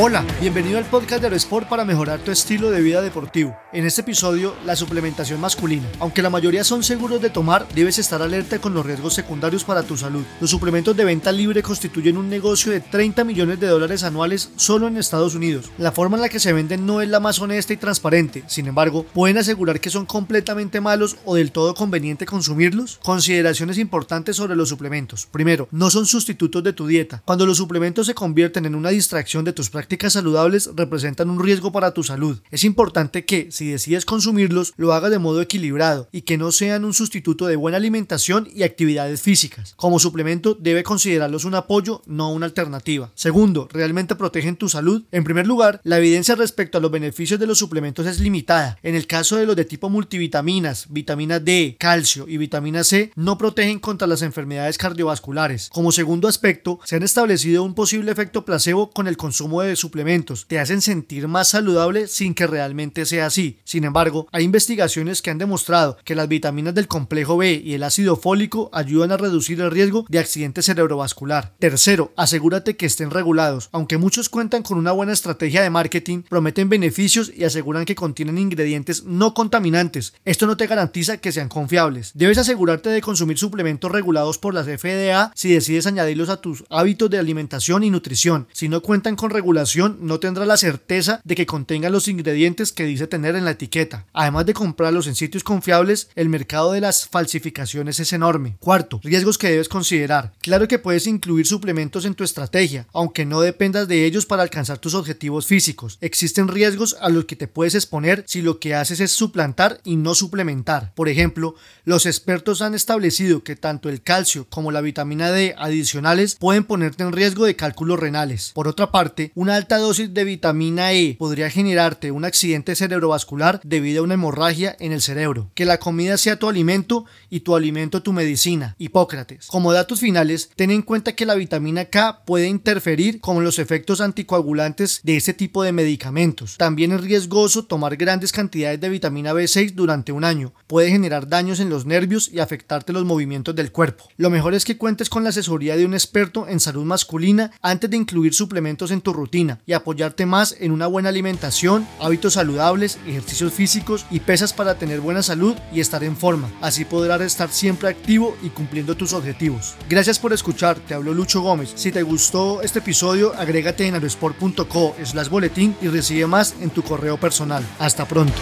Hola, bienvenido al podcast de Aerosport para mejorar tu estilo de vida deportivo. En este episodio, la suplementación masculina. Aunque la mayoría son seguros de tomar, debes estar alerta con los riesgos secundarios para tu salud. Los suplementos de venta libre constituyen un negocio de 30 millones de dólares anuales solo en Estados Unidos. La forma en la que se venden no es la más honesta y transparente, sin embargo, ¿pueden asegurar que son completamente malos o del todo conveniente consumirlos? Consideraciones importantes sobre los suplementos. Primero, no son sustitutos de tu dieta. Cuando los suplementos se convierten en una distracción de tus prácticas saludables representan un riesgo para tu salud. Es importante que, si decides consumirlos, lo hagas de modo equilibrado y que no sean un sustituto de buena alimentación y actividades físicas. Como suplemento, debe considerarlos un apoyo, no una alternativa. Segundo, ¿realmente protegen tu salud? En primer lugar, la evidencia respecto a los beneficios de los suplementos es limitada. En el caso de los de tipo multivitaminas, vitamina D, calcio y vitamina C, no protegen contra las enfermedades cardiovasculares. Como segundo aspecto, se han establecido un posible efecto placebo con el consumo de suplementos te hacen sentir más saludable sin que realmente sea así. Sin embargo, hay investigaciones que han demostrado que las vitaminas del complejo B y el ácido fólico ayudan a reducir el riesgo de accidente cerebrovascular. Tercero, asegúrate que estén regulados. Aunque muchos cuentan con una buena estrategia de marketing, prometen beneficios y aseguran que contienen ingredientes no contaminantes. Esto no te garantiza que sean confiables. Debes asegurarte de consumir suplementos regulados por las FDA si decides añadirlos a tus hábitos de alimentación y nutrición. Si no cuentan con no tendrá la certeza de que contenga los ingredientes que dice tener en la etiqueta. Además de comprarlos en sitios confiables, el mercado de las falsificaciones es enorme. Cuarto, riesgos que debes considerar. Claro que puedes incluir suplementos en tu estrategia, aunque no dependas de ellos para alcanzar tus objetivos físicos. Existen riesgos a los que te puedes exponer si lo que haces es suplantar y no suplementar. Por ejemplo, los expertos han establecido que tanto el calcio como la vitamina D adicionales pueden ponerte en riesgo de cálculos renales. Por otra parte, una alta dosis de vitamina E podría generarte un accidente cerebrovascular debido a una hemorragia en el cerebro. Que la comida sea tu alimento y tu alimento tu medicina. Hipócrates. Como datos finales, ten en cuenta que la vitamina K puede interferir con los efectos anticoagulantes de este tipo de medicamentos. También es riesgoso tomar grandes cantidades de vitamina B6 durante un año. Puede generar daños en los nervios y afectarte los movimientos del cuerpo. Lo mejor es que cuentes con la asesoría de un experto en salud masculina antes de incluir suplementos en tu rutina y apoyarte más en una buena alimentación, hábitos saludables, ejercicios físicos y pesas para tener buena salud y estar en forma. Así podrás estar siempre activo y cumpliendo tus objetivos. Gracias por escuchar, te hablo Lucho Gómez. Si te gustó este episodio, agrégate en aerosport.co slash boletín y recibe más en tu correo personal. Hasta pronto.